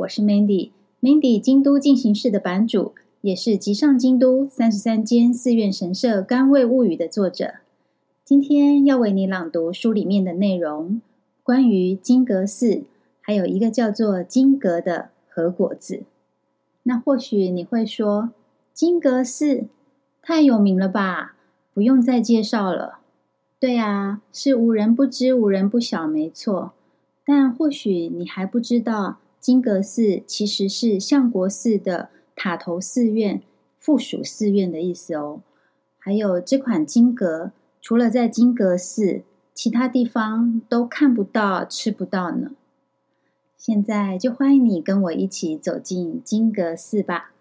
我是 Mandy，Mandy 京都进行式的版主，也是集上京都三十三间寺院神社甘味物语的作者。今天要为你朗读书里面的内容，关于金阁寺，还有一个叫做金阁的和果子。那或许你会说，金阁寺太有名了吧，不用再介绍了。对啊，是无人不知、无人不晓，没错。但或许你还不知道，金阁寺其实是相国寺的塔头寺院附属寺院的意思哦。还有这款金阁，除了在金阁寺，其他地方都看不到、吃不到呢。现在就欢迎你跟我一起走进金阁寺吧。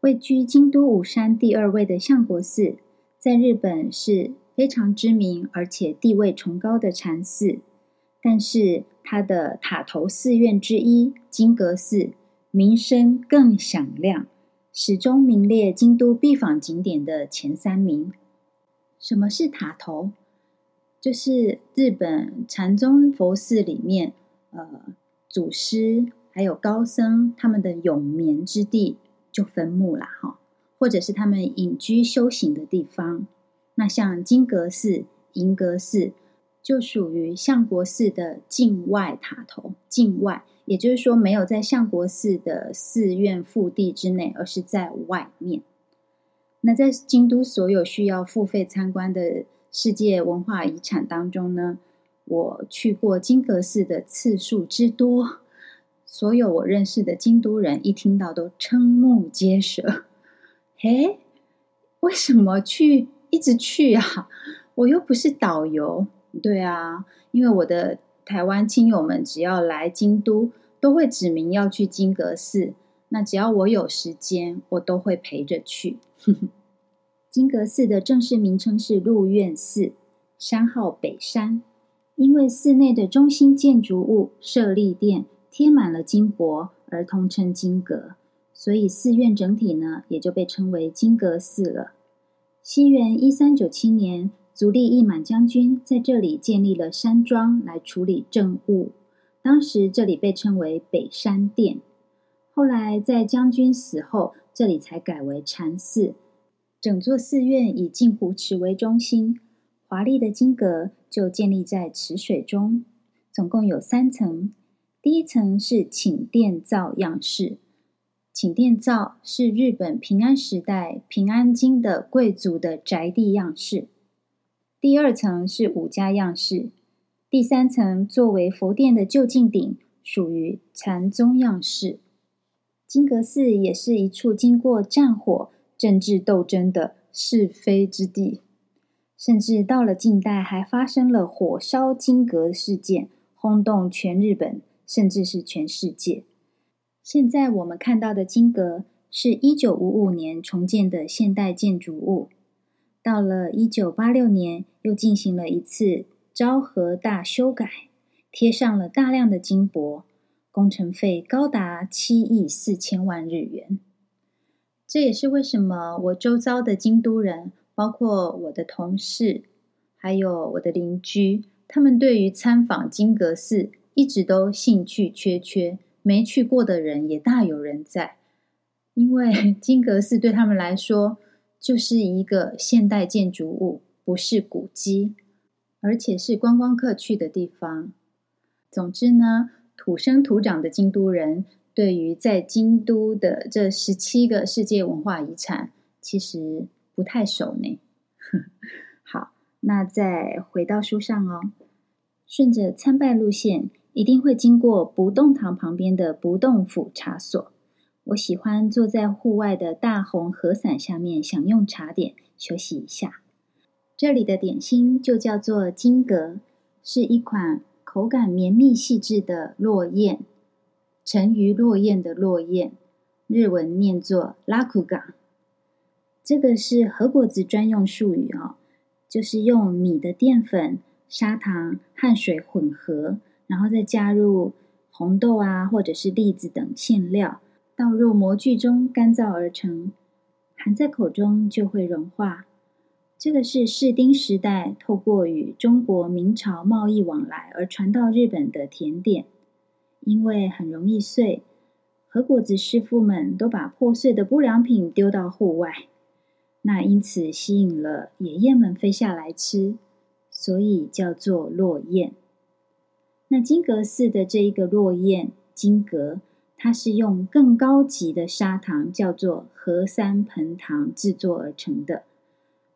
位居京都五山第二位的相国寺，在日本是非常知名而且地位崇高的禅寺。但是，它的塔头寺院之一金阁寺名声更响亮，始终名列京都必访景点的前三名。什么是塔头？就是日本禅宗佛寺里面，呃，祖师还有高僧他们的永眠之地，就坟墓啦，哈，或者是他们隐居修行的地方。那像金阁寺、银阁寺。就属于相国寺的境外塔头，境外，也就是说没有在相国寺的寺院腹地之内，而是在外面。那在京都所有需要付费参观的世界文化遗产当中呢，我去过金阁寺的次数之多，所有我认识的京都人一听到都瞠目结舌。嘿，为什么去一直去啊？我又不是导游。对啊，因为我的台湾亲友们只要来京都，都会指明要去金阁寺。那只要我有时间，我都会陪着去。金阁寺的正式名称是鹿苑寺，山号北山。因为寺内的中心建筑物舍利殿贴满了金箔，而通称金阁，所以寺院整体呢也就被称为金阁寺了。西元一三九七年。足利义满将军在这里建立了山庄来处理政务，当时这里被称为北山殿。后来在将军死后，这里才改为禅寺。整座寺院以镜湖池为中心，华丽的金阁就建立在池水中，总共有三层。第一层是寝殿造样式，寝殿造是日本平安时代平安京的贵族的宅地样式。第二层是五家样式，第三层作为佛殿的就近顶，属于禅宗样式。金阁寺也是一处经过战火、政治斗争的是非之地，甚至到了近代还发生了火烧金阁事件，轰动全日本，甚至是全世界。现在我们看到的金阁是一九五五年重建的现代建筑物。到了一九八六年，又进行了一次昭和大修改，贴上了大量的金箔，工程费高达七亿四千万日元。这也是为什么我周遭的京都人，包括我的同事，还有我的邻居，他们对于参访金阁寺一直都兴趣缺缺，没去过的人也大有人在，因为 金阁寺对他们来说，就是一个现代建筑物，不是古迹，而且是观光客去的地方。总之呢，土生土长的京都人对于在京都的这十七个世界文化遗产，其实不太熟呢。好，那再回到书上哦，顺着参拜路线，一定会经过不动堂旁边的不动府茶所。我喜欢坐在户外的大红和伞下面享用茶点，休息一下。这里的点心就叫做金阁，是一款口感绵密细致的落雁，沉鱼落雁的落雁，日文念作拉库嘎。这个是和菓子专用术语哦，就是用米的淀粉、砂糖和水混合，然后再加入红豆啊或者是栗子等馅料。倒入模具中干燥而成，含在口中就会融化。这个是室町时代透过与中国明朝贸易往来而传到日本的甜点，因为很容易碎，和果子师傅们都把破碎的不良品丢到户外，那因此吸引了爷爷们飞下来吃，所以叫做落雁。那金阁寺的这一个落雁金阁，它是用更高级的砂糖，叫做和三盆糖制作而成的，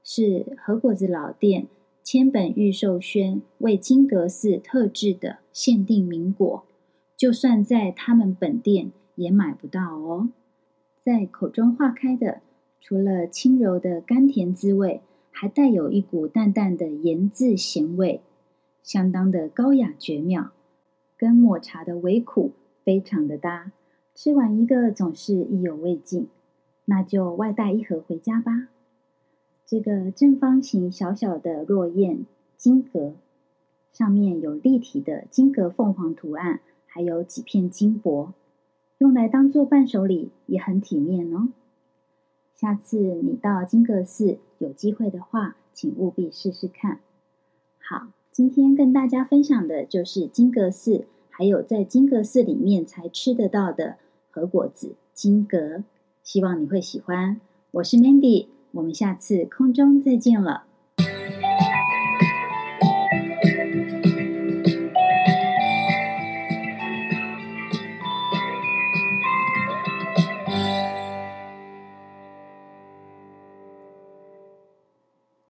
是和果子老店千本御寿轩为金阁寺特制的限定名果，就算在他们本店也买不到哦。在口中化开的，除了轻柔的甘甜滋味，还带有一股淡淡的盐渍咸味，相当的高雅绝妙，跟抹茶的微苦。非常的搭，吃完一个总是意犹未尽，那就外带一盒回家吧。这个正方形小小的落雁金阁，上面有立体的金阁凤凰图案，还有几片金箔，用来当做伴手礼也很体面哦。下次你到金阁寺有机会的话，请务必试试看。好，今天跟大家分享的就是金阁寺。还有在金阁寺里面才吃得到的和果子金阁，希望你会喜欢。我是 Mandy，我们下次空中再见了。